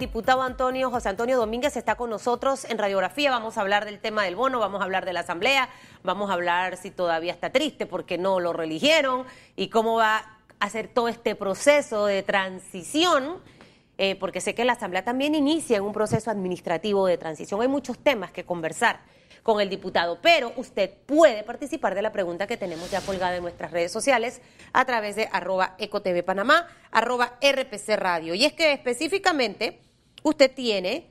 diputado Antonio José Antonio Domínguez está con nosotros en radiografía. Vamos a hablar del tema del bono, vamos a hablar de la asamblea, vamos a hablar si todavía está triste porque no lo religieron y cómo va a hacer todo este proceso de transición. eh, porque sé que la asamblea también inicia en un proceso administrativo de transición. Hay muchos temas que conversar con el diputado, pero usted puede participar de la pregunta que tenemos ya colgada en nuestras redes sociales a través de arroba ecotv panamá, arroba rpc radio. Y es que específicamente usted tiene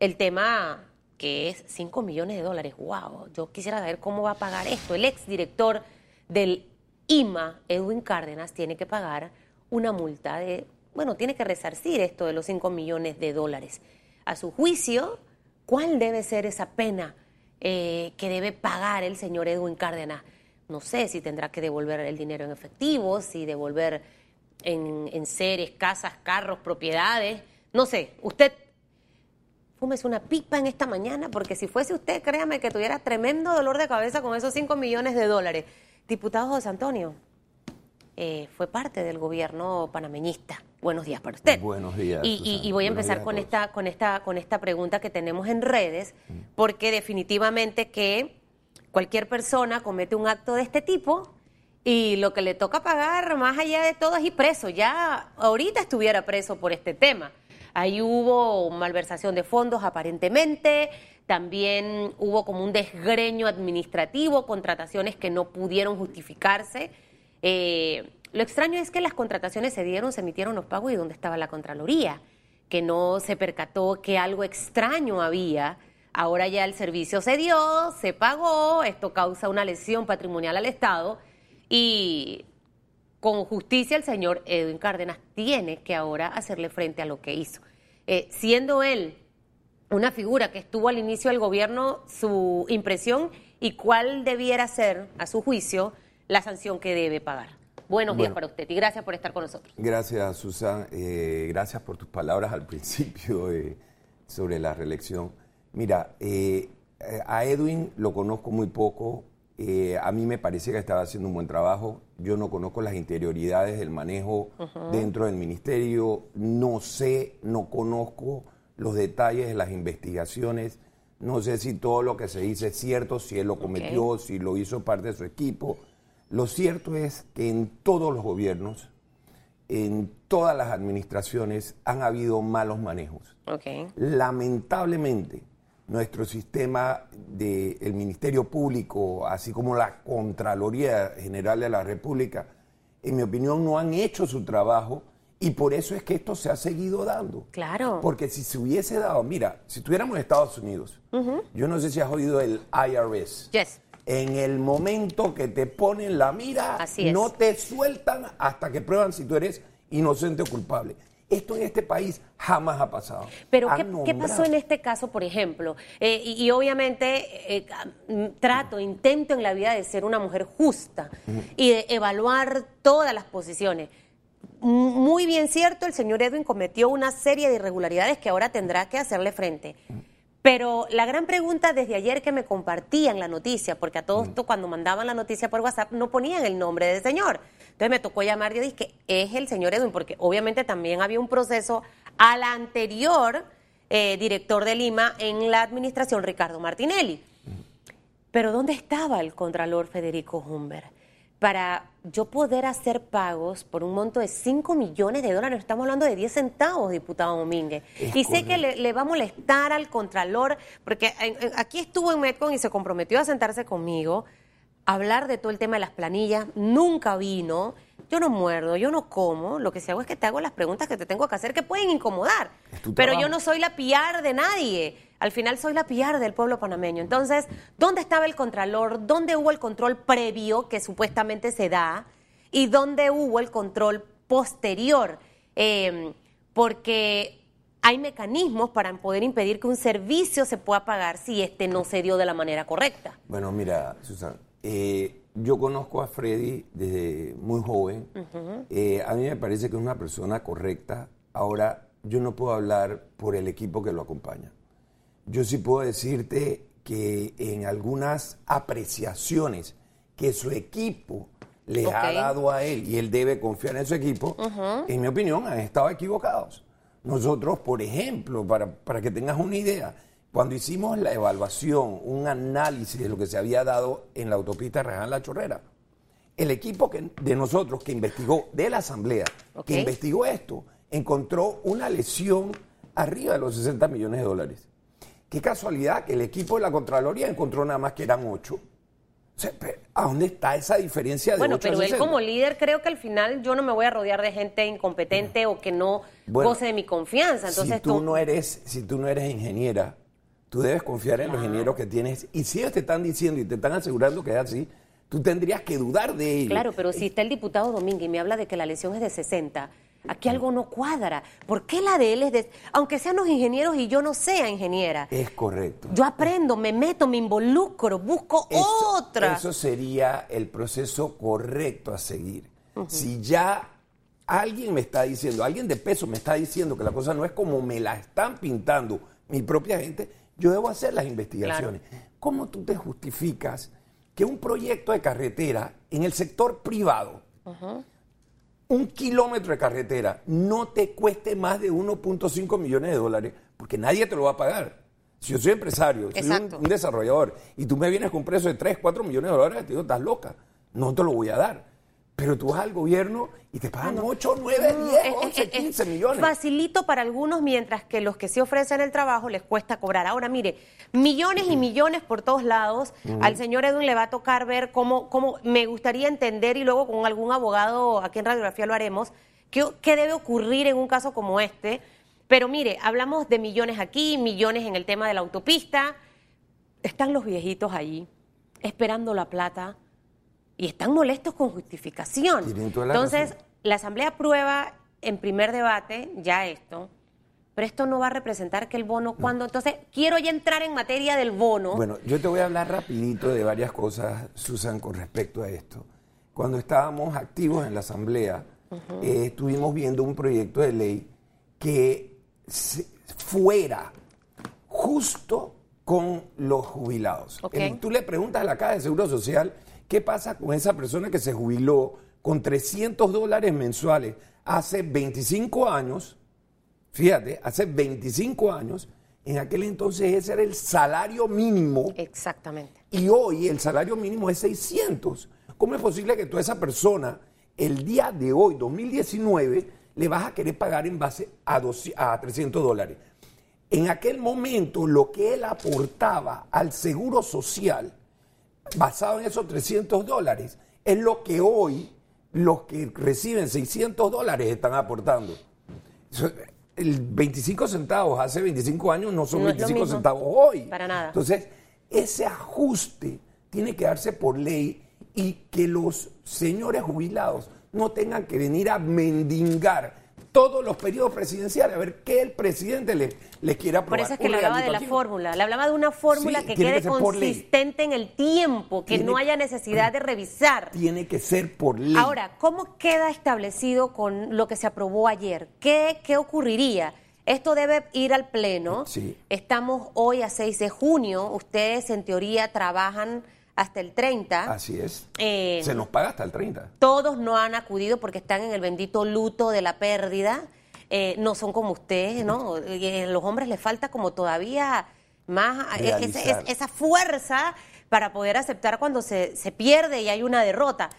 el tema que es 5 millones de dólares. ¡Wow! Yo quisiera saber cómo va a pagar esto. El exdirector del IMA, Edwin Cárdenas, tiene que pagar una multa de, bueno, tiene que resarcir esto de los 5 millones de dólares. A su juicio, ¿cuál debe ser esa pena eh, que debe pagar el señor Edwin Cárdenas? No sé si tendrá que devolver el dinero en efectivo, si devolver en, en seres, casas, carros, propiedades. No sé, usted fúmese una pipa en esta mañana, porque si fuese usted, créame que tuviera tremendo dolor de cabeza con esos 5 millones de dólares. Diputado José Antonio, eh, fue parte del gobierno panameñista. Buenos días para usted. Buenos días, Y, y- Susana. y voy a empezar días con esta, con, esta, con esta pregunta que tenemos en redes, porque definitivamente que cualquier persona comete un acto de este tipo y lo que le toca pagar más allá de todo es ir preso. Ya ahorita estuviera preso por este tema. Ahí hubo malversación de fondos aparentemente, también hubo como un desgreño administrativo, contrataciones que no pudieron justificarse. Eh, lo extraño es que las contrataciones se dieron, se emitieron los pagos y dónde estaba la Contraloría, que no se percató que algo extraño había. Ahora ya el servicio se dio, se pagó, esto causa una lesión patrimonial al Estado y con justicia el señor Edwin Cárdenas tiene que ahora hacerle frente a lo que hizo. Eh, siendo él una figura que estuvo al inicio del gobierno, su impresión y cuál debiera ser, a su juicio, la sanción que debe pagar. Buenos días para usted y gracias por estar con nosotros. Gracias, Susan. Eh, gracias por tus palabras al principio eh, sobre la reelección. Mira, eh, a Edwin lo conozco muy poco. Eh, a mí me parecía que estaba haciendo un buen trabajo. Yo no conozco las interioridades del manejo dentro del ministerio. No sé, no conozco los detalles de las investigaciones. No sé si todo lo que se dice es cierto, si él lo cometió, si lo hizo parte de su equipo. Lo cierto es que en todos los gobiernos, en todas las administraciones, han habido malos manejos. Lamentablemente, nuestro sistema del Ministerio Público, así como la Contraloría General de la República, en mi opinión, no han hecho su trabajo y por eso es que esto se ha seguido dando. Claro. Porque si se hubiese dado, mira, si estuviéramos en Estados Unidos, yo no sé si has oído el IRS. Yes. En el momento que te ponen la mira, Así no te sueltan hasta que prueban si tú eres inocente o culpable. Esto en este país jamás ha pasado. Pero ¿qué, qué pasó en este caso, por ejemplo? Eh, y, y obviamente eh, mm, trato, intento en la vida de ser una mujer justa y de evaluar todas las posiciones. Muy bien cierto, el señor Edwin cometió una serie de irregularidades que ahora tendrá que hacerle frente. Pero la gran pregunta desde ayer que me compartían la noticia, porque a todos esto cuando mandaban la noticia por WhatsApp no ponían el nombre del señor. Entonces me tocó llamar y yo dije que es el señor Edwin, porque obviamente también había un proceso al anterior eh, director de Lima en la administración, Ricardo Martinelli. Pero ¿dónde estaba el contralor Federico Humber? Para yo poder hacer pagos por un monto de 5 millones de dólares, estamos hablando de 10 centavos, diputado Domínguez. Es y sé que le, le va a molestar al contralor, porque en- en- aquí estuvo en Metcon y se comprometió a sentarse conmigo, a hablar de todo el tema de las planillas, nunca vino. Yo no muerdo, yo no como, lo que sí hago es que te hago las preguntas que te tengo que hacer que pueden incomodar. Pero yo no soy la PR de nadie. Al final soy la PR del pueblo panameño. Entonces, ¿dónde estaba el contralor? ¿Dónde hubo el control previo que supuestamente se da? ¿Y dónde hubo el control posterior? Eh, porque hay mecanismos para poder impedir que un servicio se pueda pagar si este no se dio de la manera correcta. Bueno, mira, Susan, eh, yo conozco a Freddy desde muy joven. Eh, a mí me parece que es una persona correcta. Ahora, yo no puedo hablar por el equipo que lo acompaña. Yo sí puedo decirte que en algunas apreciaciones que su equipo le ha dado a él y él debe confiar en su equipo, en mi opinión, han estado equivocados. Nosotros, por ejemplo, para, para que tengas una idea, cuando hicimos la evaluación, un análisis de lo que se había dado en la autopista Raján La Chorrera, el equipo que, de nosotros que investigó, de la Asamblea, que investigó esto, encontró una lesión arriba de los 60 millones de dólares. Qué casualidad que el equipo de la Contraloría encontró nada más que eran 8. O sea, ¿a dónde está esa diferencia de Bueno, 8 a pero él 60? como líder creo que al final yo no me voy a rodear de gente incompetente o que no Bueno, goce de mi confianza. Entonces si tú, no eres, si tú no eres ingeniera, tú debes confiar en los ingenieros que tienes. Y si ellos te están diciendo y te están asegurando que es así, tú tendrías que dudar de ellos. Claro, pero si está el diputado Domínguez y me habla de que la lesión es de 60, aquí algo no cuadra. ¿Por qué la de él es de... Aunque sean los ingenieros y yo no sea ingeniera. Es correcto. Yo aprendo, me meto, me involucro, busco Eso- otra. Eso sería el proceso correcto a seguir. Si ya alguien me está diciendo, alguien de peso me está diciendo que la cosa no es como me la están pintando mi propia gente, yo debo hacer las investigaciones. ¿Cómo tú te justificas que un proyecto de carretera en el sector privado, un kilómetro de carretera, no te cueste más de 1.5 millones de dólares? Porque nadie te lo va a pagar. Si yo soy empresario, soy un, un desarrollador, y tú me vienes con un precio de 3, 4 millones de dólares, te digo, estás loca. No te lo voy a dar. Pero tú vas al gobierno y te pagan 8, 9, 10, Es- es- 11, es- es 15 millones. Facilito para algunos, mientras que los que sí ofrecen el trabajo les cuesta cobrar. Ahora, mire, millones y millones por todos lados. Al señor Edwin le va a tocar ver cómo, cómo me gustaría entender y luego con algún abogado aquí en Radiografía lo haremos, qué, qué debe ocurrir en un caso como este. Pero mire, hablamos de millones aquí, millones en el tema de la autopista. Están los viejitos allí esperando la plata y están molestos con justificación. Entonces, razón. la Asamblea aprueba en primer debate ya esto, pero esto no va a representar que el bono, cuando Entonces, quiero ya entrar en materia del bono. Bueno, yo te voy a hablar rapidito de varias cosas, Susan, con respecto a esto. Cuando estábamos activos en la Asamblea, eh, estuvimos viendo un proyecto de ley que fuera justo con los jubilados. El- tú le preguntas a la Caja de Seguro Social qué pasa con esa persona que se jubiló con 300 dólares mensuales hace 25 años, fíjate, hace 25 años, en aquel entonces ese era el salario mínimo Exactamente. y hoy el salario mínimo es 600. ¿Cómo es posible que toda esa persona, el día de hoy, 2019, le vas a querer pagar en base a, 200 a 300 dólares? En aquel momento, lo que él aportaba al seguro social, basado en esos 300 dólares, es lo que hoy los que reciben 600 dólares están aportando. El 25 centavos hace 25 años no son No es lo 25 mismo. centavos hoy. Para nada. Entonces, ese ajuste tiene que darse por ley y que los señores jubilados no tengan que venir a mendigar todos los periodos presidenciales a ver qué el presidente les, les quiere Por aprobar. eso es que le hablaba de la fórmula. Le hablaba de una fórmula Sí, que quede que por consistente en el tiempo, que Tiene- no haya necesidad de revisar. Tiene que ser por ley. Ahora, ¿cómo queda establecido con lo que se aprobó ayer? ¿Qué, qué ocurriría? Esto debe ir al Pleno. Sí. Estamos hoy a 6 de junio. Ustedes, en teoría, trabajan hasta el 30. Así es. Eh, Se nos paga hasta el 30. Todos no han acudido porque están en el bendito luto de la pérdida. Eh, no son como ustedes, ¿no? Eh, los hombres les falta como todavía más eh, ese- Realizar. es- esa fuerza para poder aceptar cuando se, se pierde y hay una derrota.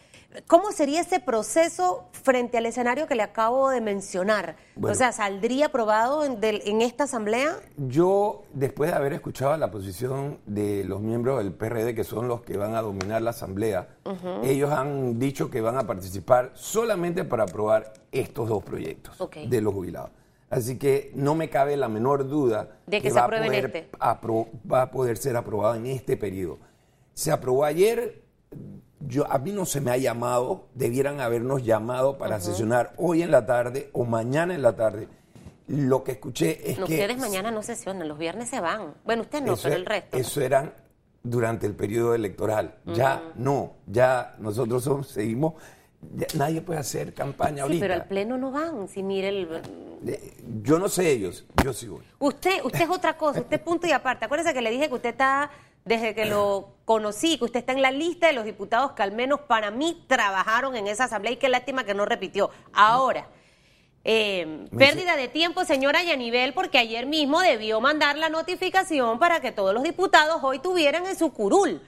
¿Cómo sería ese proceso frente al escenario que le acabo de mencionar? Bueno. o sea, ¿saldría aprobado en, del- en esta asamblea? Yo, después de haber escuchado la posición de los miembros del PRD, que son los que van a dominar la Asamblea, ellos han dicho que van a participar solamente para aprobar estos dos proyectos de los jubilados. Así que no me cabe la menor duda De que se va, a poder este. apro- va a poder ser aprobado en este periodo. Se aprobó ayer, yo, a mí no se me ha llamado, debieran habernos llamado para sesionar hoy en la tarde o mañana en la tarde. Lo que escuché es No, que... ustedes mañana no sesionan, los viernes se van. Bueno, usted no, pero el resto. Eso eran durante el periodo electoral. Ya no, ya nosotros somos- seguimos, ya nadie puede hacer campaña sí, ahorita. pero al pleno no van. Si mire el, Yo no sé ellos, yo sí voy. Usted, usted es otra cosa, usted es punto y aparte. Acuérdese que le dije que usted está, desde que lo conocí, que usted está en la lista de los diputados que al menos para mí trabajaron en esa asamblea y qué lástima que no repitió. Ahora, eh, pérdida de tiempo, señora Yanivel, porque ayer mismo debió mandar la notificación para que todos los diputados hoy tuvieran en su curul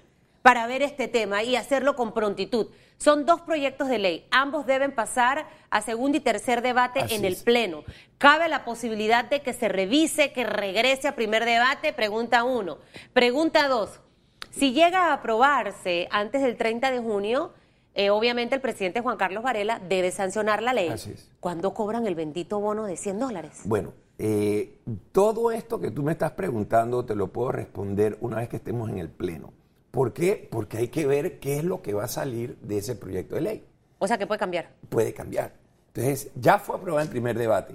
para ver este tema y hacerlo con prontitud. Son dos proyectos de ley. Ambos deben pasar a segundo y tercer debate Así en el es. Pleno. ¿Cabe la posibilidad de que se revise, que regrese a primer debate? Pregunta uno. Pregunta dos. Si llega a aprobarse antes del 30 de junio, eh, obviamente el presidente Juan Carlos Varela debe sancionar la ley. Así es. ¿Cuándo cobran el bendito bono de 100 dólares? Bueno, eh, todo esto que tú me estás preguntando te lo puedo responder una vez que estemos en el Pleno. ¿Por qué? Porque hay que ver qué es lo que va a salir de ese proyecto de ley. O sea, que puede cambiar. Puede cambiar. Entonces, ya fue aprobado en primer debate.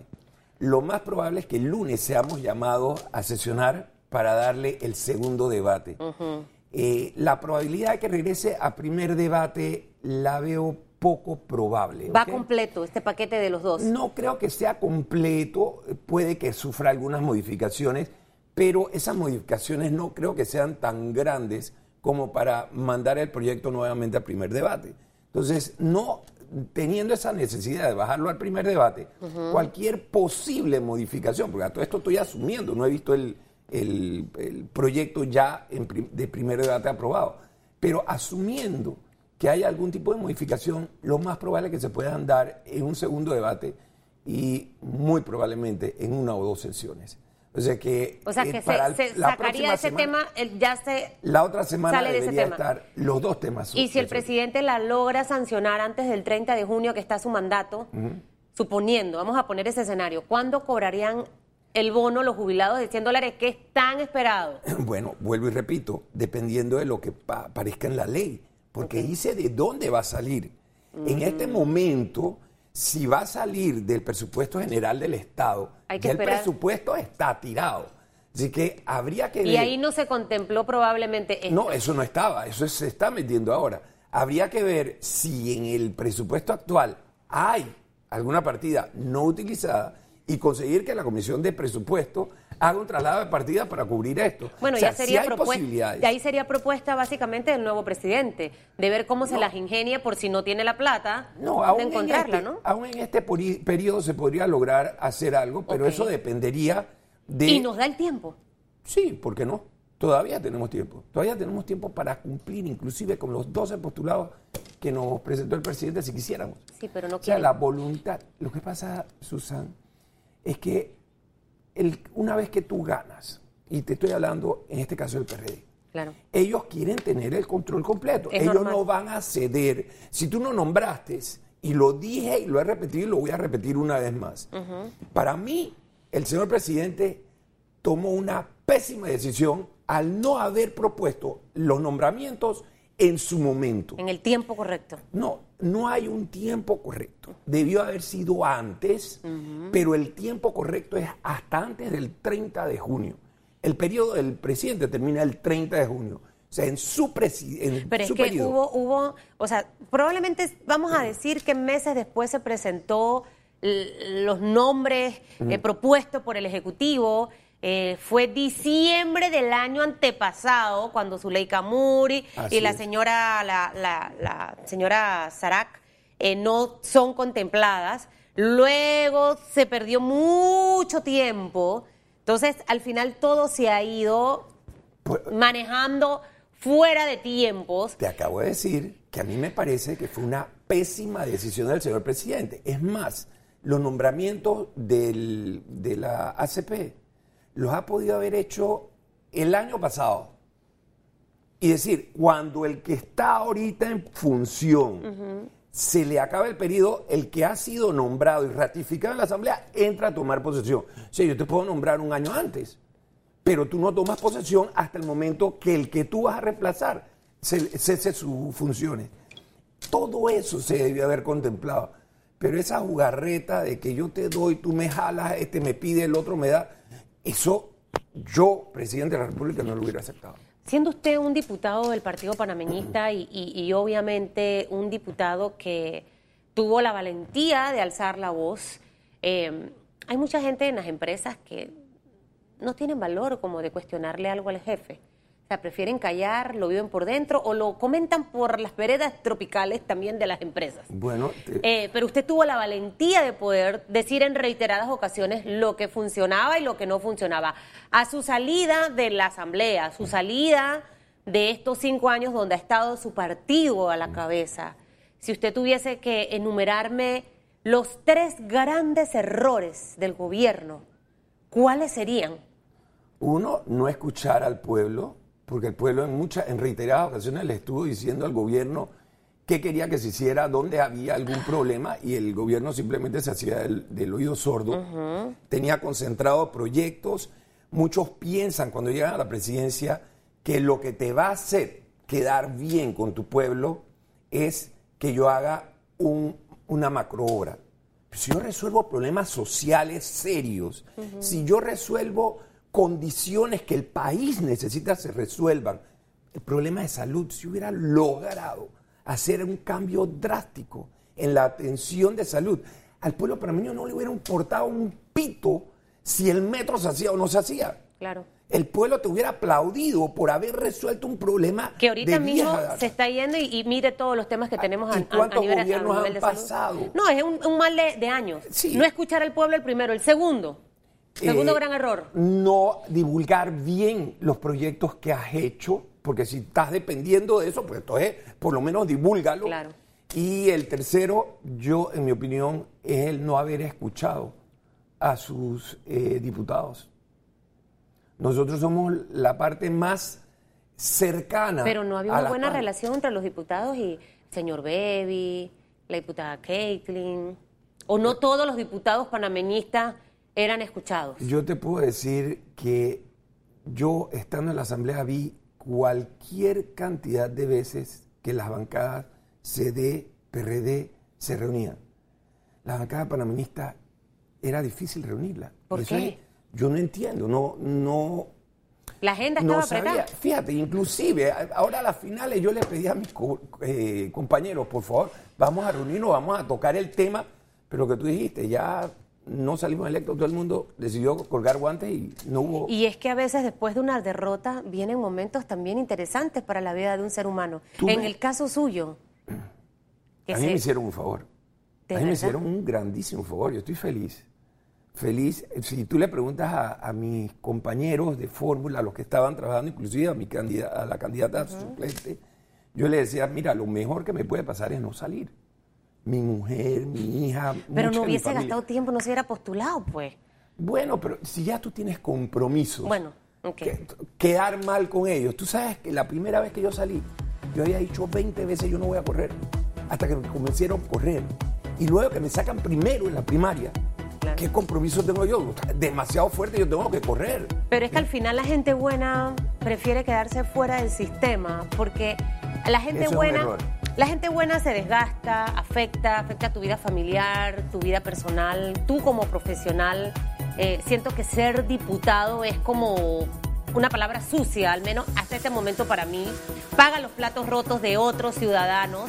Lo más probable es que el lunes seamos llamados a sesionar para darle el segundo debate. Eh, la probabilidad de que regrese a primer debate la veo poco probable. Va completo este paquete de los dos. No creo que sea completo, puede que sufra algunas modificaciones, pero esas modificaciones no creo que sean tan grandes como para mandar el proyecto nuevamente al primer debate. Entonces, no teniendo esa necesidad de bajarlo al primer debate, cualquier posible modificación, porque a todo esto estoy asumiendo, no he visto el, el- el proyecto ya en prim- de primer debate aprobado, pero asumiendo que hay algún tipo de modificación, lo más probable es que se puedan dar en un segundo debate y muy probablemente en una o dos sesiones. O sea que, O sea, eh, para se, se la sacaría ese semana- tema, ya se... La otra semana sale de ese tema. los dos temas. Y si el presidente la logra sancionar antes del 30 de junio, que está su mandato, suponiendo, vamos a poner ese escenario, ¿cuándo cobrarían el bono los jubilados de 100 dólares que es tan esperado? Bueno, vuelvo y repito, dependiendo de lo que pa- aparezca en la ley, porque dice de dónde va a salir. En este Mm. momento, si va a salir del presupuesto general del Estado, Hay que ya el esperar. presupuesto está tirado. Así que habría que Y ver. ahí no se contempló probablemente esto. No, eso no estaba, eso se está metiendo ahora. Habría que ver si en el presupuesto actual hay alguna partida no utilizada y conseguir que la Comisión de Presupuesto haga un traslado de partida para cubrir esto. Bueno, O sea, ya sería sí propuesta. ahí sería propuesta básicamente del nuevo presidente, de ver cómo se las ingenia por si no tiene la plata, No, aún de encontrarla, en este, ¿no? Aún en este periodo se podría lograr hacer algo, pero eso dependería de... Y nos da el tiempo. Sí, ¿por qué no? Todavía tenemos tiempo. Todavía tenemos tiempo para cumplir inclusive con los 12 postulados que nos presentó el presidente si quisiéramos. Sí, pero no O sea, la voluntad. Lo que pasa, Susan, es que el- una vez que tú ganas, y te estoy hablando en este caso del PRD, Claro. ellos quieren tener el control completo. Es ellos normal. no van a ceder. Si tú no nombraste, y lo dije y lo he repetido y lo voy a repetir una vez más, para mí el señor presidente tomó una pésima decisión al no haber propuesto los nombramientos en su momento. En el tiempo correcto. No, no hay un tiempo correcto. Debió haber sido antes, pero el tiempo correcto es hasta antes del 30 de junio. El periodo del presidente termina el 30 de junio. O sea, en su, presi- en Pero es su que periodo. hubo, hubo, o sea, probablemente vamos a decir que meses después se presentó los nombres eh, propuestos por el Ejecutivo. Eh, fue diciembre del año antepasado cuando Zuleika Muri Así y la señora, la, la- la señora Sarak eh, no son contempladas. Luego se perdió mucho tiempo. Entonces, al final todo se ha ido Pues, manejando fuera de tiempos. te acabo de decir que a mí me parece que fue una pésima decisión del señor presidente. Es más, los nombramientos del- de la ACP los ha podido haber hecho el año pasado. Y decir, cuando el que está ahorita en función se le acaba el periodo, el que ha sido nombrado y ratificado en la Asamblea entra a tomar posesión. O sea, yo te puedo nombrar un año antes, pero tú no tomas posesión hasta el momento que el que tú vas a reemplazar se- cese sus funciones. Todo eso se debió haber contemplado. Pero esa jugarreta de que yo te doy, tú me jalas, este me pide, el otro me da, eso yo, presidente de la República, no lo hubiera aceptado. Siendo usted un diputado del Partido Panameñista y, y- y obviamente un diputado que tuvo la valentía de alzar la voz, eh, hay mucha gente en las empresas que no tienen valor como de cuestionarle algo al jefe. O sea, prefieren callar, lo viven por dentro o lo comentan por las veredas tropicales también de las empresas. Bueno, te- Eh, pero usted tuvo la valentía de poder decir en reiteradas ocasiones lo que funcionaba y lo que no funcionaba. A su salida de la Asamblea, a su salida de estos cinco años donde ha estado su partido a la cabeza, si usted tuviese que enumerarme los tres grandes errores del gobierno, ¿cuáles serían? Uno, no escuchar al pueblo, porque el pueblo en muchas, en reiteradas ocasiones le estuvo diciendo al gobierno qué quería que se hiciera, dónde había algún problema, y el gobierno simplemente se hacía del, del oído sordo. Tenía concentrados proyectos. Muchos piensan cuando llegan a la presidencia que lo que te va a hacer quedar bien con tu pueblo es que yo haga un- una macroobra. Si yo resuelvo problemas sociales serios, si yo resuelvo condiciones que el país necesita se resuelvan, el problema de salud, si hubiera logrado hacer un cambio drástico en la atención de salud, al pueblo panameño no le hubiera importado un pito si el metro se hacía o no se hacía. Claro. El pueblo te hubiera aplaudido por haber resuelto un problema Que ahorita de mismo vieja se está yendo y, y mire todos los temas que tenemos a, ¿y a- a cuántos a gobiernos nivel han de salud. pasado? No, es un, un mal de, de años. Sí. No escuchar al pueblo el primero. El segundo, segundo Eh, gran error. No divulgar bien los proyectos que has hecho, porque si estás dependiendo de eso, pues entonces por lo menos divúlgalo. Claro. Y el tercero, yo, en mi opinión, es el no haber escuchado a sus eh, diputados. Nosotros somos la parte más cercana. Pero no había una buena relación entre los diputados y el señor Bebi, la diputada Caitlin. O no todos los diputados panameñistas eran escuchados. Yo te puedo decir que yo, estando en la Asamblea, vi cualquier cantidad de veces que las bancadas CD, PRD se reunían. La bancada panameñista era difícil reunirla. ¿Por Eso qué? es- yo no entiendo, no, no, La agenda no estaba apretada. sabía. Fíjate, inclusive, ahora a las finales yo le pedí a mis co- eh, compañeros, por favor, vamos a reunirnos, vamos a tocar el tema, pero que tú dijiste, ya no salimos electos, todo el mundo decidió colgar guantes y no hubo... Y es que a veces después de una derrota vienen momentos también interesantes para la vida de un ser humano. En me- el caso suyo, que a mí se- me hicieron un favor. ¿De a mí me hicieron un grandísimo favor. Yo estoy feliz. Feliz. Si tú le preguntas a, a mis compañeros de fórmula, a los que estaban trabajando, inclusive a, mi candidata, a la candidata suplente, yo le decía, mira, lo mejor que me puede pasar es no salir. Mi mujer, mi hija. pero no hubiese gastado tiempo, no se hubiera postulado, pues. Bueno, pero si ya tú tienes compromisos. Bueno, ok. que- quedar mal con ellos. Tú sabes que la primera vez que yo salí, yo había dicho 20 veces yo no voy a correr. Hasta que me convencieron a correr. Y luego que me sacan primero en la primaria. Claro. ¿Qué compromiso tengo yo? Demasiado fuerte, yo tengo que correr. Pero es que al final la gente buena prefiere quedarse fuera del sistema, porque la gente Eso es un buena, error. La gente buena se desgasta, afecta, afecta tu vida familiar, tu vida personal, tú como profesional. eh, siento que ser diputado es como una palabra sucia, al menos hasta este momento para mí. Paga los platos rotos de otros ciudadanos.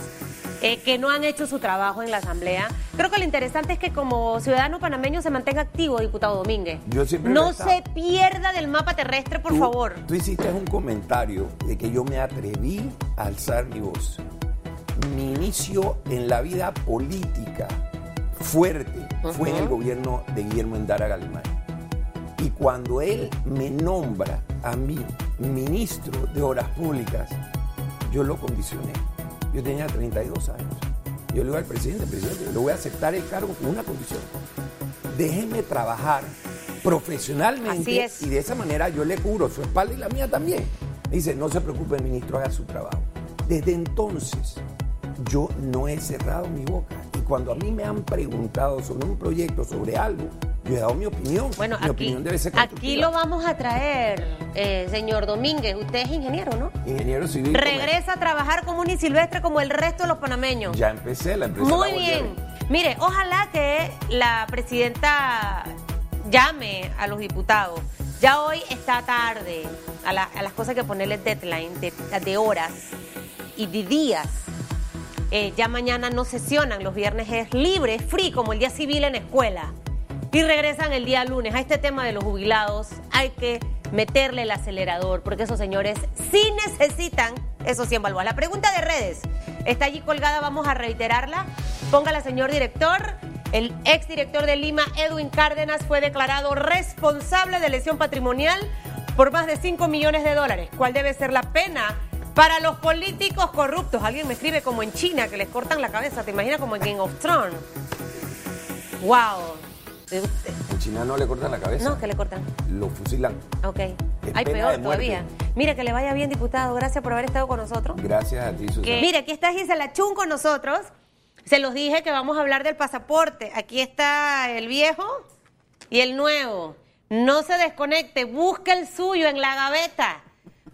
eh, que no han hecho su trabajo en la Asamblea. Creo que lo interesante es que como ciudadano panameño se mantenga activo, diputado Domínguez. Yo siempre no se pierda del mapa terrestre, por Tú- favor. Tú hiciste un comentario de que yo me atreví a alzar mi voz. Mi inicio en la vida política fuerte fue en el gobierno de Guillermo Endara Galimay. Y cuando él me nombra a mí ministro de Obras Públicas, yo lo condicioné. Yo tenía 32 años. Yo le digo al presidente, presidente, le voy a aceptar el cargo con una condición. Déjeme trabajar profesionalmente Así es. y de esa manera yo le cubro su espalda y la mía también. Dice, no se preocupe, ministro, haga su trabajo. Desde entonces, yo no he cerrado mi boca. Y cuando a mí me han preguntado sobre un proyecto, sobre algo, yo he dado mi opinión. Bueno, mi aquí, opinión debe ser aquí lo vamos a traer, eh, señor Domínguez. Usted es ingeniero, ¿no? Ingeniero civil. Regresa a trabajar como unisilvestre como el resto de los panameños. Ya empecé la empresa. Muy la bien. Mire, ojalá que la presidenta llame a los diputados. Ya hoy está tarde a, la- a las cosas que ponerle deadline de, de horas y de días. Eh, ya mañana no sesionan, los viernes es libre, free, como el día civil en escuela. Y regresan el día lunes. A este tema de los jubilados hay que meterle el acelerador, porque esos señores sí necesitan esos 100 balboas. La pregunta de redes está allí colgada, vamos a reiterarla. Póngala, señor director. El exdirector de Lima, Edwin Cárdenas, fue declarado responsable de lesión patrimonial por más de 5 millones de dólares. ¿Cuál debe ser la pena para los políticos corruptos? Alguien me escribe como en China, que les cortan la cabeza. ¿Te imaginas como en Game of Thrones? ¡Wow! En China no le cortan la cabeza. No, que le cortan. Lo fusilan. Ok. Hay peor todavía. Mira, que le vaya bien, diputado. Gracias por haber estado con nosotros. Gracias a ti, Susana. Mira, aquí está Gisela Chun con nosotros. Se los dije que vamos a hablar del pasaporte. Aquí está el viejo y el nuevo. No se desconecte, busque el suyo en la gaveta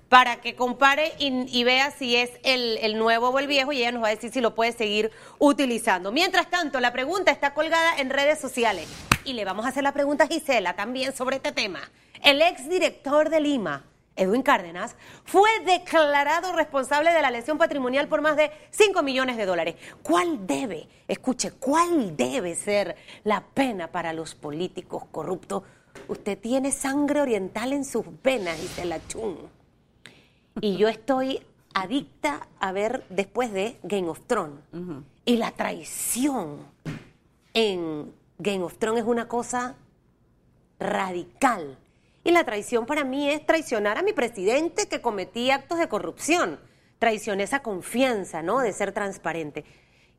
para que compare y, vea si es el, el, nuevo o el viejo y ella nos va a decir si lo puede seguir utilizando. Mientras tanto, la pregunta está colgada en redes sociales y le vamos a hacer la pregunta a Gisela también sobre este tema. El exdirector de Lima, Edwin Cárdenas, fue declarado responsable de la lesión patrimonial por más de 5 millones de dólares. ¿Cuál debe, escuche, cuál debe ser la pena para los políticos corruptos? Usted tiene sangre oriental en sus venas, dice la Chun. Y yo estoy adicta a ver después de Game of Thrones. Y la traición en Game of Thrones es una cosa radical. Y la traición para mí es traicionar a mi presidente que cometía actos de corrupción. Traicioné esa confianza, ¿no? De ser transparente.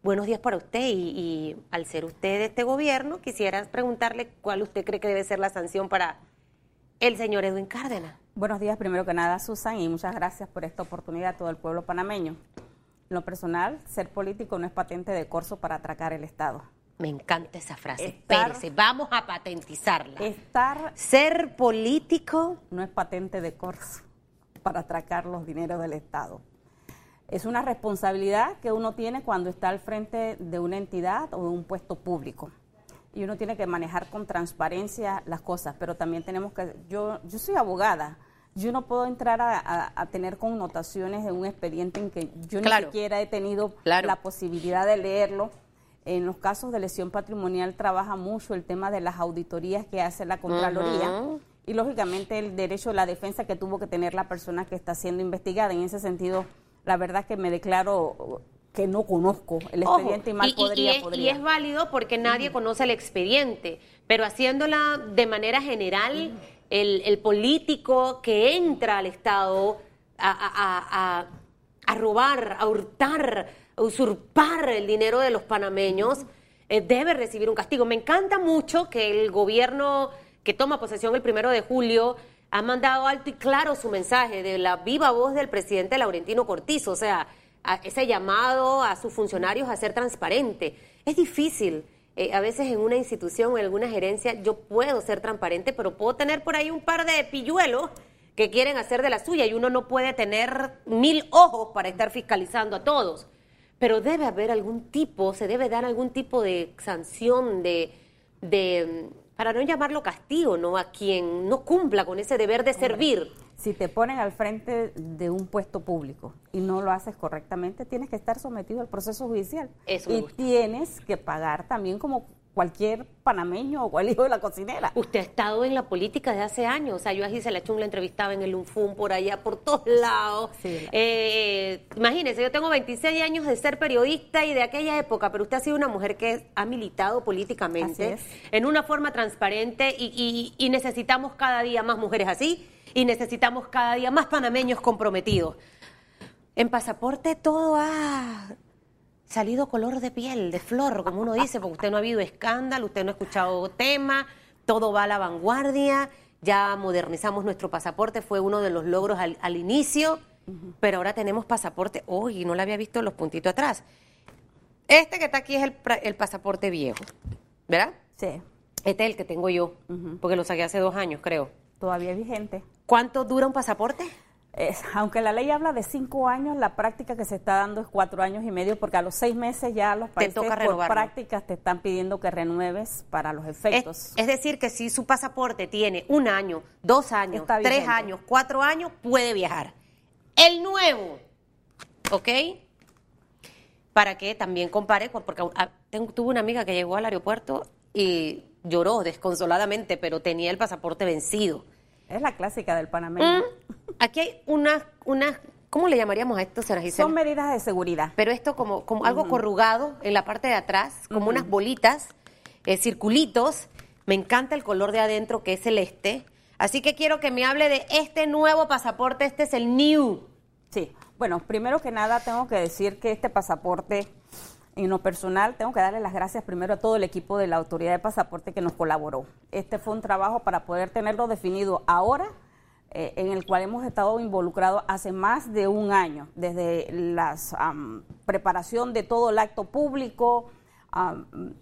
Buenos días para usted y, al ser usted de este gobierno, quisiera preguntarle cuál usted cree que debe ser la sanción para el señor Edwin Cárdenas. Buenos días, primero que nada, Susan, y muchas gracias por esta oportunidad a todo el pueblo panameño. En lo personal, ser político no es patente de corso para atracar el Estado. Me encanta esa frase. Espérese, vamos a patentizarla. Estar. Ser político. No es patente de corso para atracar los dineros del Estado. Es una responsabilidad que uno tiene cuando está al frente de una entidad o de un puesto público. Y uno tiene que manejar con transparencia las cosas, pero también tenemos que. Yo, yo soy abogada. Yo no puedo entrar a, tener connotaciones de un expediente en que yo ni siquiera he tenido la posibilidad de leerlo en los casos de lesión patrimonial trabaja mucho el tema de las auditorías que hace la Contraloría y lógicamente el derecho a la defensa que tuvo que tener la persona que está siendo investigada. En ese sentido, la verdad que me declaro que no conozco el expediente y mal podría, es, y es válido porque nadie conoce el expediente, pero haciéndola de manera general, el, político que entra al Estado a, a robar, a hurtar, usurpar el dinero de los panameños, eh, debe recibir un castigo. Me encanta mucho que el gobierno que toma posesión el primero de julio ha mandado alto y claro su mensaje de la viva voz del presidente Laurentino Cortizo, o sea, ese llamado a sus funcionarios a ser transparente. Es difícil. Eh, a veces en una institución o en alguna gerencia yo puedo ser transparente, pero puedo tener por ahí un par de pilluelos que quieren hacer de la suya y uno no puede tener mil ojos para estar fiscalizando a todos pero debe haber algún tipo, se debe dar algún tipo de sanción, de, de para no llamarlo castigo, ¿no? A quien no cumpla con ese deber de servir. Si te ponen al frente de un puesto público y no lo haces correctamente, tienes que estar sometido al proceso judicial. Eso y tienes que pagar también como cualquier panameño o cual hijo de la cocinera. Usted ha estado en la política desde hace años. O sea, yo a Gisela Chung la entrevistaba en el UNFUM, por allá, por todos lados. Eh, imagínese, yo tengo 26 años de ser periodista y de aquella época, pero usted ha sido una mujer que ha militado políticamente en una forma transparente y, y necesitamos cada día más mujeres así y necesitamos cada día más panameños comprometidos. En pasaporte todo ha salido color de piel, de flor, como uno dice, porque usted no ha habido escándalo, usted no ha escuchado tema, todo va a la vanguardia, ya modernizamos nuestro pasaporte, fue uno de los logros al, inicio, pero ahora tenemos pasaporte, uy, no le había visto los puntitos atrás. Este que está aquí es el, el pasaporte viejo, ¿verdad? Sí. Este es el que tengo yo, porque lo saqué hace dos años, creo. Todavía vigente. ¿Cuánto dura un pasaporte? Aunque la ley habla de cinco años, la práctica que se está dando es cuatro años y medio, porque a los seis meses ya los países por prácticas te están pidiendo que renueves para los efectos. Es, decir, que si su pasaporte tiene un año, dos años, tres años, cuatro años, puede viajar. El nuevo, ¿ok? Para que también compare, porque tuve una amiga que llegó al aeropuerto y lloró desconsoladamente, pero tenía el pasaporte vencido Es la clásica del panameño. Mm, aquí hay unas, unas, ¿cómo le llamaríamos a esto, Sara Gisela? Son medidas de seguridad. Pero esto como, como algo corrugado en la parte de atrás, como unas bolitas, eh, circulitos. Me encanta el color de adentro que es celeste. Así que quiero que me hable de este nuevo pasaporte. Este es el New. Sí, bueno, primero que nada tengo que decir que este pasaporte, en lo personal, tengo que darle las gracias primero a todo el equipo de la Autoridad de Pasaporte que nos colaboró. Este fue un trabajo para poder tenerlo definido ahora, eh, en el cual hemos estado involucrados hace más de un año, desde la preparación de todo el acto público,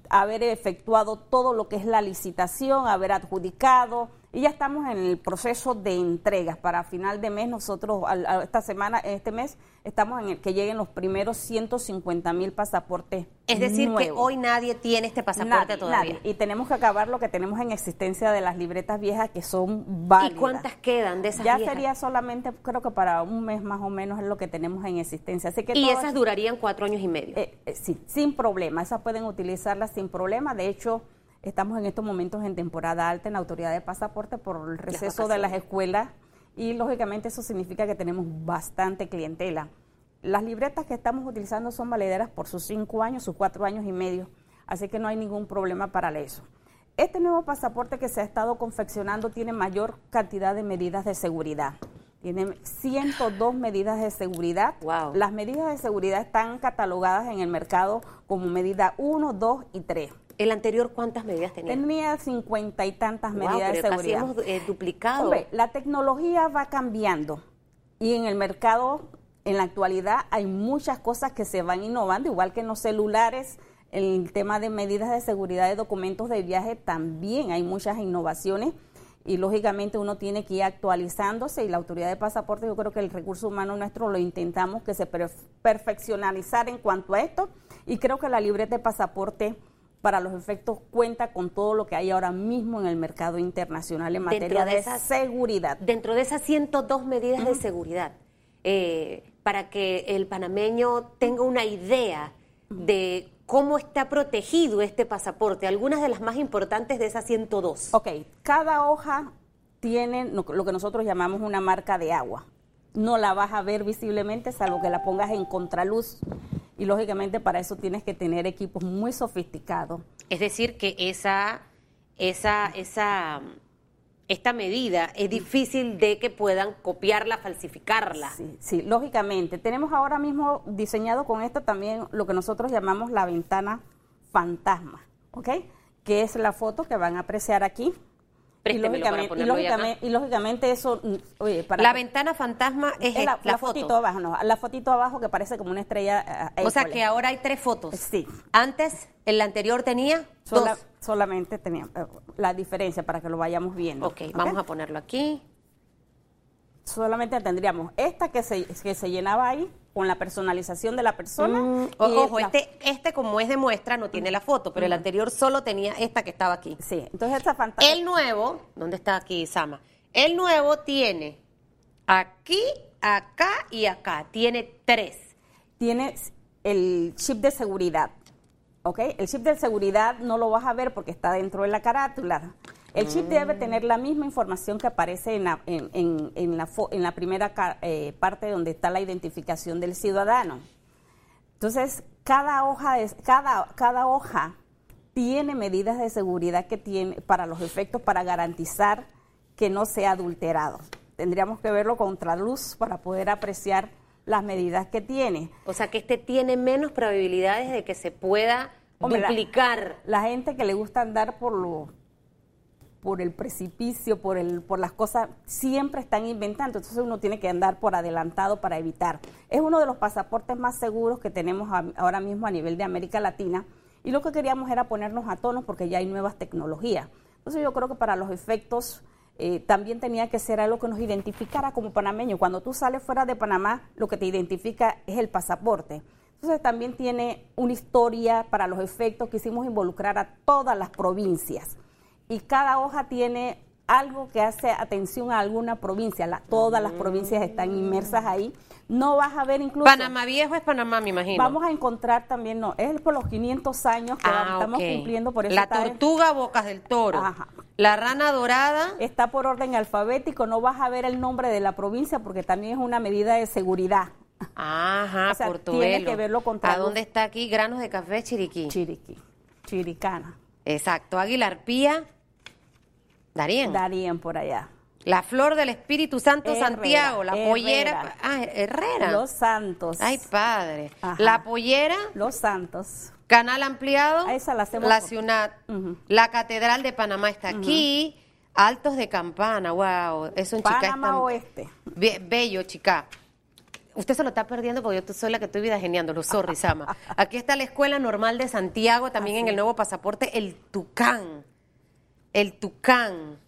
haber efectuado todo lo que es la licitación, haber adjudicado, y ya estamos en el proceso de entregas. Para final de mes, nosotros, esta semana, este mes, estamos en el que lleguen los primeros 150 mil pasaportes. Es decir, que hoy nadie tiene este pasaporte todavía. Y tenemos que acabar lo que tenemos en existencia de las libretas viejas que son válidas. ¿Y cuántas quedan de esas Ya sería solamente, creo que para un mes más o menos es lo que tenemos en existencia. Así que y esas durarían cuatro años y medio. Eh, eh, sí, sin problema. Esas pueden utilizarlas sin problema. De hecho, Estamos en estos momentos en temporada alta en la autoridad de pasaporte por el receso de las escuelas y lógicamente eso significa que tenemos bastante clientela. Las libretas que estamos utilizando son valederas por sus cinco años, sus cuatro años y medio, así que no hay ningún problema para eso. Este nuevo pasaporte que se ha estado confeccionando tiene mayor cantidad de medidas de seguridad. Tiene 102 medidas de seguridad. Las medidas de seguridad están catalogadas en el mercado como medida 1, 2 y 3. ¿El anterior cuántas medidas tenía? Tenía cincuenta y tantas medidas de seguridad. hemos eh, duplicado. la tecnología va cambiando y en el mercado, en la actualidad, hay muchas cosas que se van innovando, igual que en los celulares, el tema de medidas de seguridad de documentos de viaje también hay muchas innovaciones y lógicamente uno tiene que ir actualizándose y la autoridad de pasaporte, yo creo que el recurso humano nuestro lo intentamos que se perfeccionalizar en cuanto a esto y creo que la libreta de pasaporte para los efectos cuenta con todo lo que hay ahora mismo en el mercado internacional en materia de, seguridad. Dentro de esas 102 medidas de seguridad, eh, para que el panameño tenga una idea de cómo está protegido este pasaporte, algunas de las más importantes de esas 102. Ok, cada hoja tiene lo que nosotros llamamos una marca de agua. No la vas a ver visiblemente, salvo que la pongas en contraluz y lógicamente para eso tienes que tener equipos muy sofisticados. Es decir, que esa, esa, esa, esta medida es difícil de que puedan copiarla, falsificarla. Sí, sí, lógicamente. Tenemos ahora mismo diseñado con esto también lo que nosotros llamamos la ventana fantasma, ¿ok? Que es la foto que van a apreciar aquí y lógicamente, eso, mm, para la ventana fantasma es, la, la, fotito abajo, no, la fotito abajo que parece como una estrella. Eh, o sea que ahora hay tres fotos. Sí. Antes, el anterior tenía dos. Solamente tenía eh, la diferencia para que lo vayamos viendo. Ok, vamos a ponerlo aquí. Solamente tendríamos esta que se, que se llenaba ahí con la personalización de la persona. Mm, ojo, este, este como es de muestra no tiene la foto, pero el anterior solo tenía esta que estaba aquí. Sí, entonces esta fantasía. El nuevo, ¿dónde está aquí Sama? El nuevo tiene aquí, acá y acá. Tiene tres. Tiene el chip de seguridad. ¿Ok? El chip de seguridad no lo vas a ver porque está dentro de la carátula. El chip mm. debe tener la misma información que aparece en la, en, en, la, en la, primera eh, parte donde está la identificación del ciudadano. Entonces, cada hoja, cada, cada hoja tiene medidas de seguridad que tiene para los efectos para garantizar que no sea adulterado. Tendríamos que verlo contra luz para poder apreciar las medidas que tiene. O sea, que este tiene menos probabilidades de que se pueda duplicar. La, la, gente que le gusta andar por lo por el precipicio, por, el, por las cosas, siempre están inventando. Entonces uno tiene que andar por adelantado para evitar. Es uno de los pasaportes más seguros que tenemos ahora mismo a nivel de América Latina. Y lo que queríamos era ponernos a tono porque ya hay nuevas tecnologías. Entonces yo creo que para los efectos eh, también tenía que ser algo que nos identificara como panameño. Cuando tú sales fuera de Panamá, lo que te identifica es el pasaporte. Entonces también tiene una historia para los efectos. Quisimos involucrar a todas las provincias y cada hoja tiene algo que hace atención a alguna provincia, la, todas las provincias están inmersas ahí, no vas a ver incluso... Panamá Viejo es Panamá, me imagino. Vamos a encontrar también, no, es por los 500 años que Ah, estamos cumpliendo, por eso La tortuga Bocas del Toro. Ajá. La rana dorada. está por orden alfabético, no vas a ver el nombre de la provincia porque también es una medida de seguridad. Ajá, O sea, Portobelo. tiene que verlo contra ¿A dónde está aquí? Granos de café Chiriquí. Chiriquí, Chiricana, Exacto. Águila Arpía. Darien. Darien por allá. La flor del Espíritu Santo Herrera, Santiago. La Herrera. pollera. Ah, Herrera. Los Santos. Ay, padre. Ajá. La pollera. Los Santos. Canal ampliado. A esa la hacemos La ciudad. La Catedral de Panamá está aquí. Altos de Campana. Wow. Eso en Panamá está- Oeste. Be- bello, chica. Usted se lo está perdiendo porque yo soy la que estoy vida geniándolo, sorry, Sama. Aquí está la Escuela Normal de Santiago, también en el nuevo pasaporte, el Tucán. El Tucán.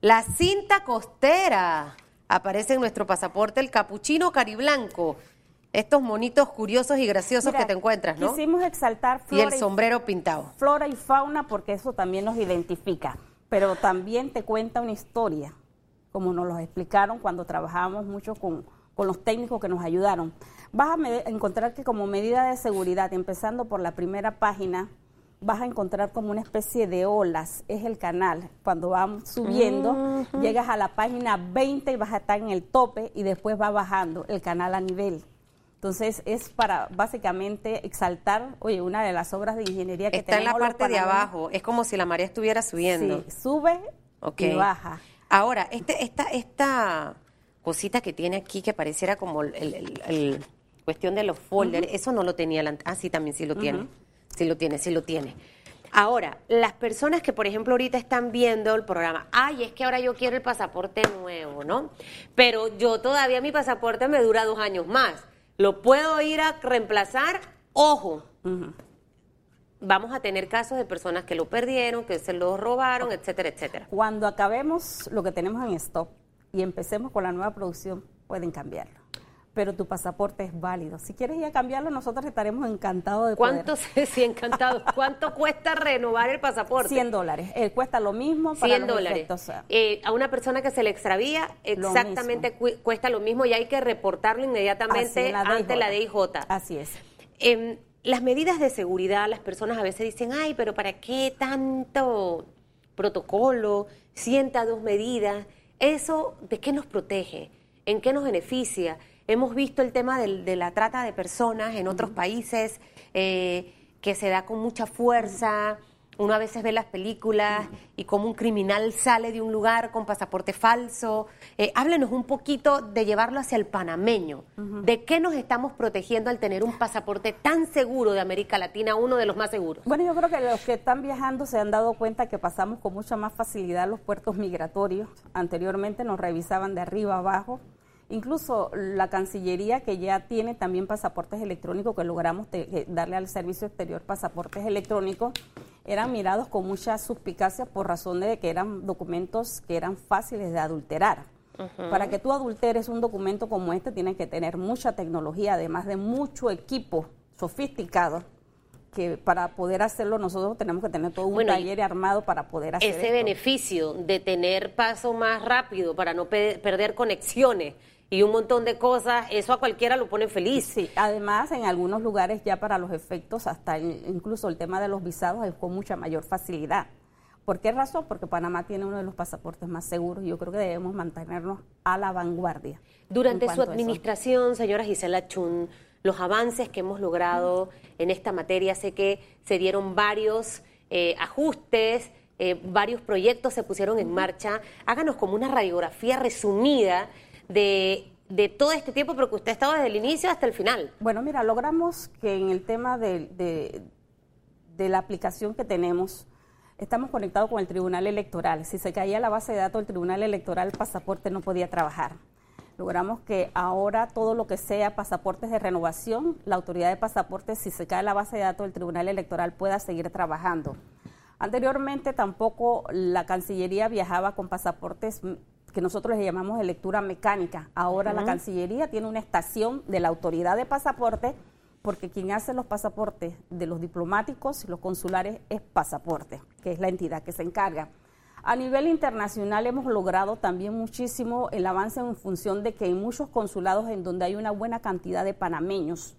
La cinta costera. Aparece en nuestro pasaporte el capuchino cariblanco. Estos monitos curiosos y graciosos Mira, que te encuentras, ¿no? Quisimos exaltar Y el flora y, sombrero pintado. flora y fauna porque eso también nos identifica, pero también te cuenta una historia, como nos lo explicaron cuando trabajábamos mucho con, con los técnicos que nos ayudaron. Vas a encontrar que como medida de seguridad, empezando por la primera página, vas a encontrar como una especie de olas, es el canal. Cuando vamos subiendo, llegas a la página 20 y vas a estar en el tope y después va bajando el canal a nivel. Entonces es para básicamente exaltar, oye, una de las obras de ingeniería que Está en la tenemos los parte de abajo. Es como si la marea estuviera subiendo. Sí, sube y baja. Ahora, este, esta, esta cosita que tiene aquí que pareciera como el, el- el- el- cuestión de los folders, eso no lo tenía. la ah, sí, también sí lo tiene. Sí lo tiene, sí lo tiene. Ahora, las personas que, por ejemplo, ahorita están viendo el programa, ay, es que ahora yo quiero el pasaporte nuevo, ¿no? Pero yo todavía mi pasaporte me dura dos años más. ¿Lo puedo ir a reemplazar? Ojo, vamos a tener casos de personas que lo perdieron, que se lo robaron, etcétera, etcétera. Cuando acabemos lo que tenemos en stock y empecemos con la nueva producción, pueden cambiarlo. Pero tu pasaporte es válido. Si quieres ir a cambiarlo, nosotros estaremos encantados de ¿Cuánto, poder. sí, encantado, cuánto cuesta renovar el pasaporte? 100 dólares. Eh, cuesta lo mismo para 100 los dólares. efectos, o sea, Eh, a una persona que se le extravía, Lo exactamente cu- cuesta lo mismo y hay que reportarlo inmediatamente la ante la DIJ. Así es. Em, las medidas de seguridad, las personas a veces dicen, ay, pero ¿para qué tanto protocolo? Sienta dos medidas. ¿Eso de qué nos protege? ¿En qué nos beneficia? Hemos visto el tema del- de la trata de personas en otros países eh, que se da con mucha fuerza. Uno a veces ve las películas y como un criminal sale de un lugar con pasaporte falso. Eh, háblenos un poquito de llevarlo hacia el panameño. ¿De qué nos estamos protegiendo al tener un pasaporte tan seguro de América Latina, uno de los más seguros? Bueno, yo creo que los que están viajando se han dado cuenta que pasamos con mucha más facilidad los puertos migratorios. Anteriormente nos revisaban de arriba abajo. Incluso la Cancillería, que ya tiene también pasaportes electrónicos, que logramos te- darle al servicio exterior pasaportes electrónicos, eran mirados con mucha suspicacia por razón de que eran documentos que eran fáciles de adulterar. Para que tú adulteres un documento como este, tienes que tener mucha tecnología, además de mucho equipo sofisticado que para poder hacerlo nosotros tenemos que tener todo un Bueno, taller armado para poder hacer Ese esto. beneficio de tener paso más rápido para no pe- perder conexiones y un montón de cosas, eso a cualquiera lo pone feliz. Sí, además en algunos lugares ya para los efectos, hasta in- incluso el tema de los visados es con mucha mayor facilidad. ¿Por qué razón? Porque Panamá tiene uno de los pasaportes más seguros y yo creo que debemos mantenernos a la vanguardia. Durante su administración, señora Gisela Chun, los avances que hemos logrado en esta materia, sé que se dieron varios eh, ajustes, eh, varios proyectos se pusieron en marcha. Háganos como una radiografía resumida de, de todo este tiempo, pero que usted ha estado desde el inicio hasta el final. Bueno, mira, logramos que en el tema de, de- de la aplicación que tenemos, estamos conectados con el Tribunal Electoral. Si se caía la base de datos del Tribunal Electoral, el pasaporte no podía trabajar. Logramos que ahora todo lo que sea pasaportes de renovación, la autoridad de pasaportes, si se cae la base de datos del Tribunal Electoral, pueda seguir trabajando. Anteriormente tampoco la Cancillería viajaba con pasaportes que nosotros le llamamos de lectura mecánica. Ahora la Cancillería tiene una estación de la autoridad de pasaporte porque quien hace los pasaportes de los diplomáticos y los consulares es pasaporte, que es la entidad que se encarga. A nivel internacional hemos logrado también muchísimo el avance en función de que en muchos consulados en donde hay una buena cantidad de panameños,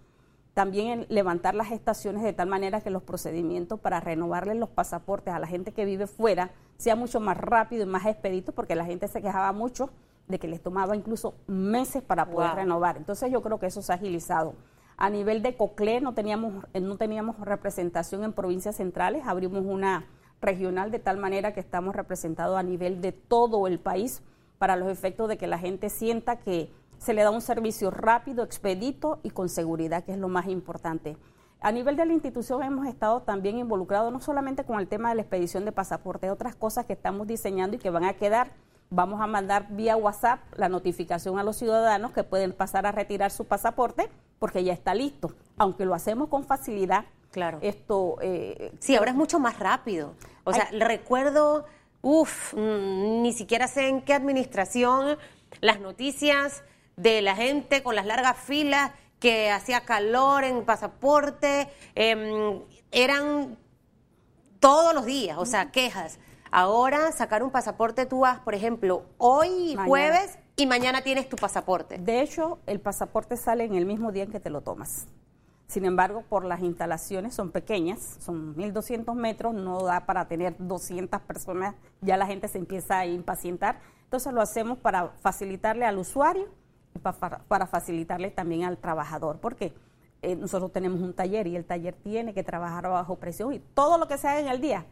también levantar las estaciones de tal manera que los procedimientos para renovarles los pasaportes a la gente que vive fuera sea mucho más rápido y más expedito, porque la gente se quejaba mucho de que les tomaba incluso meses para poder renovar. Entonces yo creo que eso se ha agilizado. A nivel de COCLE no teníamos, no teníamos representación en provincias centrales, abrimos una regional de tal manera que estamos representados a nivel de todo el país para los efectos de que la gente sienta que se le da un servicio rápido, expedito y con seguridad, que es lo más importante. A nivel de la institución hemos estado también involucrados no solamente con el tema de la expedición de pasaporte, otras cosas que estamos diseñando y que van a quedar. Vamos a mandar vía WhatsApp la notificación a los ciudadanos que pueden pasar a retirar su pasaporte porque ya está listo. Aunque lo hacemos con facilidad, Claro. Esto. Eh, sí, ahora es mucho más rápido. O sea, recuerdo, uff, mm, ni siquiera sé en qué administración las noticias de la gente con las largas filas que hacía calor en pasaporte em, eran todos los días, o sea, quejas. Ahora sacar un pasaporte tú vas, por ejemplo, hoy jueves y mañana tienes tu pasaporte. De hecho, el pasaporte sale en el mismo día en que te lo tomas. Sin embargo, por las instalaciones son pequeñas, son 1.200 metros, no da para tener 200 personas, ya la gente se empieza a impacientar. Entonces lo hacemos para facilitarle al usuario y para, facilitarle también al trabajador, porque eh, nosotros tenemos un taller y el taller tiene que trabajar bajo presión y todo lo que se haga en el día,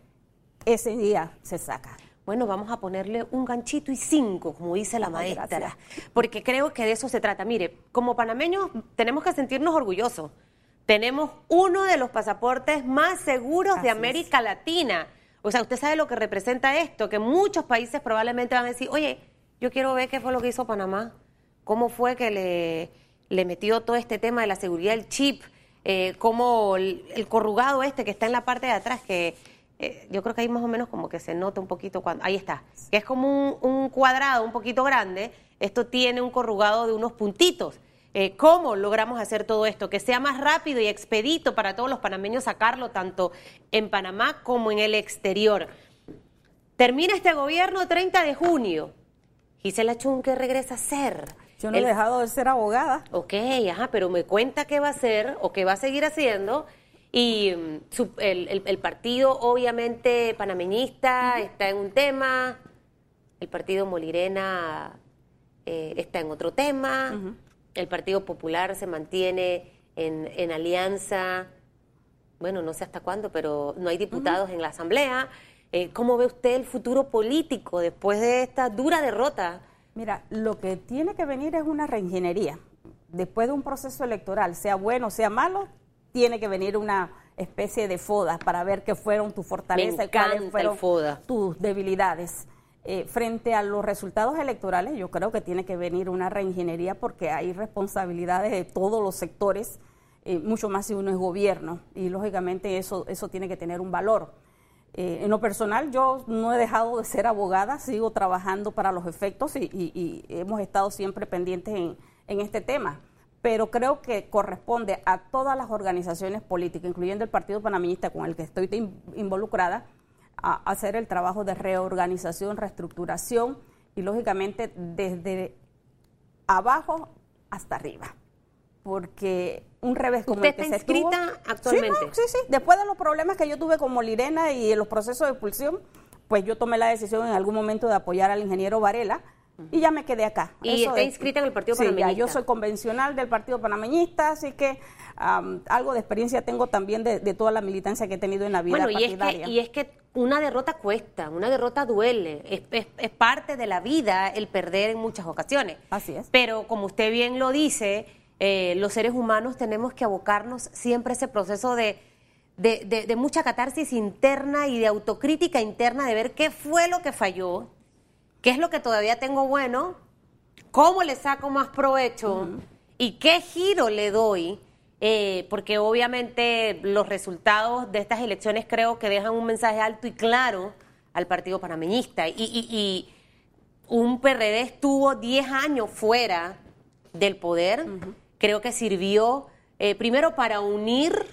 ese día se saca. Bueno, vamos a ponerle un ganchito y cinco, como dice la maestra, porque creo que de eso se trata. Mire, como panameños tenemos que sentirnos orgullosos tenemos uno de los pasaportes más seguros de América Latina. O sea, usted sabe lo que representa esto, que muchos países probablemente van a decir, oye, yo quiero ver qué fue lo que hizo Panamá, cómo fue que le, metió todo este tema de la seguridad del chip, eh, cómo el, corrugado este que está en la parte de atrás, que eh, yo creo que ahí más o menos como que se nota un poquito cuando, ahí está, que es como un, cuadrado un poquito grande, esto tiene un corrugado de unos puntitos. Eh, cómo logramos hacer todo esto, que sea más rápido y expedito para todos los panameños sacarlo tanto en Panamá como en el exterior. Termina este gobierno 30 de junio. Gisela Chun, ¿qué regresa a ser? Yo no he dejado de ser abogada. Ok, ajá, pero me cuenta qué va a hacer o qué va a seguir haciendo. Y mm, el, partido, obviamente, panameñista está en un tema, el partido Molirena eh, está en otro tema el Partido Popular se mantiene en, alianza, bueno, no sé hasta cuándo, pero no hay diputados en la Asamblea. Eh, ¿Cómo ve usted el futuro político después de esta dura derrota? Mira, lo que tiene que venir es una reingeniería. Después de un proceso electoral, sea bueno, sea malo, tiene que venir una especie de foda para ver qué fueron tus fortalezas y cuáles fueron tus debilidades. Eh, frente a los resultados electorales, yo creo que tiene que venir una reingeniería porque hay responsabilidades de todos los sectores, eh, mucho más si uno es gobierno, y lógicamente eso, eso tiene que tener un valor. Eh, en lo personal, yo no he dejado de ser abogada, sigo trabajando para los efectos y, hemos estado siempre pendientes en, en este tema pero creo que corresponde a todas las organizaciones políticas, incluyendo el Partido Panameñista con el que estoy involucrada, a hacer el trabajo de reorganización, reestructuración y lógicamente desde abajo hasta arriba. Porque un revés como el que está inscrita actualmente? Sí, sí, sí. Después de los problemas que yo tuve con Molirena y los procesos de expulsión, pues yo tomé la decisión en algún momento de apoyar al ingeniero Varela y ya me quedé acá. ¿Y está inscrita en el Partido Panameñista? Sí, yo soy convencional del Partido Panameñista, así que algo de experiencia tengo también de, toda la militancia que he tenido en la vida bueno, partidaria. Y es, que, y es que una derrota cuesta, una derrota duele, es, es, parte de la vida el perder en muchas ocasiones. Así es. Pero como usted bien lo dice, eh, los seres humanos tenemos que abocarnos siempre a ese proceso de, de, de mucha catarsis interna y de autocrítica interna, de ver qué fue lo que falló, qué es lo que todavía tengo bueno, cómo le saco más provecho y qué giro le doy, eh, porque obviamente los resultados de estas elecciones creo que dejan un mensaje alto y claro al Partido Panameñista. Y, un PRD estuvo 10 años fuera del poder, creo que sirvió eh, primero para unir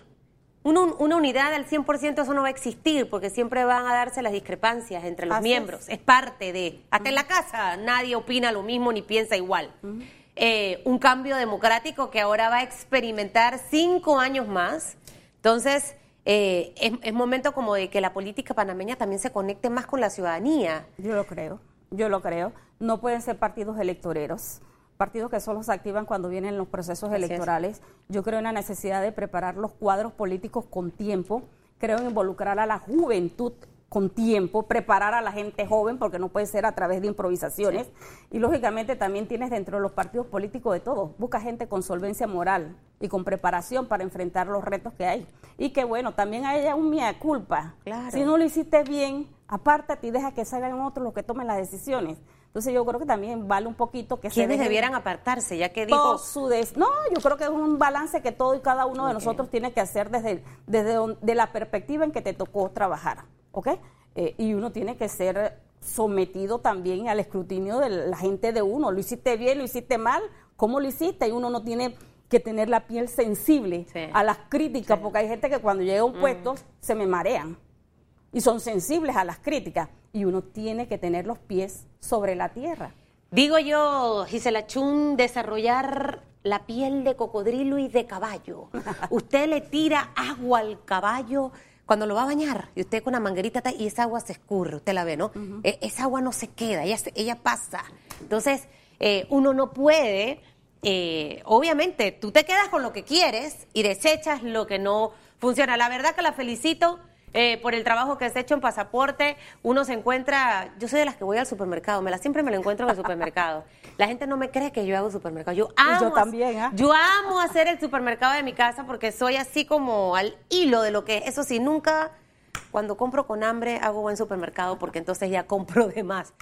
una, unidad al 100% eso no va a existir porque siempre van a darse las discrepancias entre los Así miembros. es. Es. parte de... Hasta en la casa nadie opina lo mismo ni piensa igual. Eh, un cambio democrático que ahora va a experimentar cinco años más. Entonces, eh, es, es momento como de que la política panameña también se conecte más con la ciudadanía. Yo lo creo, yo lo creo. No pueden ser partidos electoreros, partidos que solo se activan cuando vienen los procesos Así es. electorales. Yo creo en la necesidad de preparar los cuadros políticos con tiempo, creo en involucrar a la juventud con tiempo, preparar a la gente joven, porque no puede ser a través de improvisaciones. Y lógicamente también tienes dentro de los partidos políticos de todos, busca gente con solvencia moral y con preparación para enfrentar los retos que hay. Y que bueno, también haya un mea culpa. Claro. Si no lo hiciste bien, apártate y deja que salgan otros los que tomen las decisiones. Entonces yo creo que también vale un poquito que se ¿Quiénes dejen debieran apartarse? Ya que todo dijo... su des- No, yo creo que es un balance que todo y cada uno de nosotros tiene que hacer desde, desde de la perspectiva en que te tocó trabajar, ¿ok? Eh, y uno tiene que ser sometido también al escrutinio de la gente de uno. ¿Lo hiciste bien, lo hiciste mal? ¿Cómo lo hiciste? Y uno no tiene que tener la piel sensible Sí. a las críticas, porque hay gente que cuando llega a un puesto se me marean y son sensibles a las críticas. Y uno tiene que tener los pies sobre la tierra. Digo yo, Gisela Chun, desarrollar la piel de cocodrilo y de caballo. Usted le tira agua al caballo cuando lo va a bañar y usted con la manguerita ta- y esa agua se escurre, usted la ve, ¿no? E- esa agua no se queda, ella, se- ella pasa. Entonces, eh, uno no puede, eh, obviamente, tú te quedas con lo que quieres y desechas lo que no funciona. La verdad que la felicito eh, por el trabajo que has hecho en pasaporte. Uno se encuentra, yo soy de las que voy al supermercado, me la siempre me lo encuentro en el supermercado. La gente no me cree que yo hago supermercado. Yo amo, yo también, ¿ah? yo amo hacer el supermercado de mi casa porque soy así como al hilo de lo que, eso sí, nunca cuando compro con hambre hago buen supermercado porque entonces ya compro de más.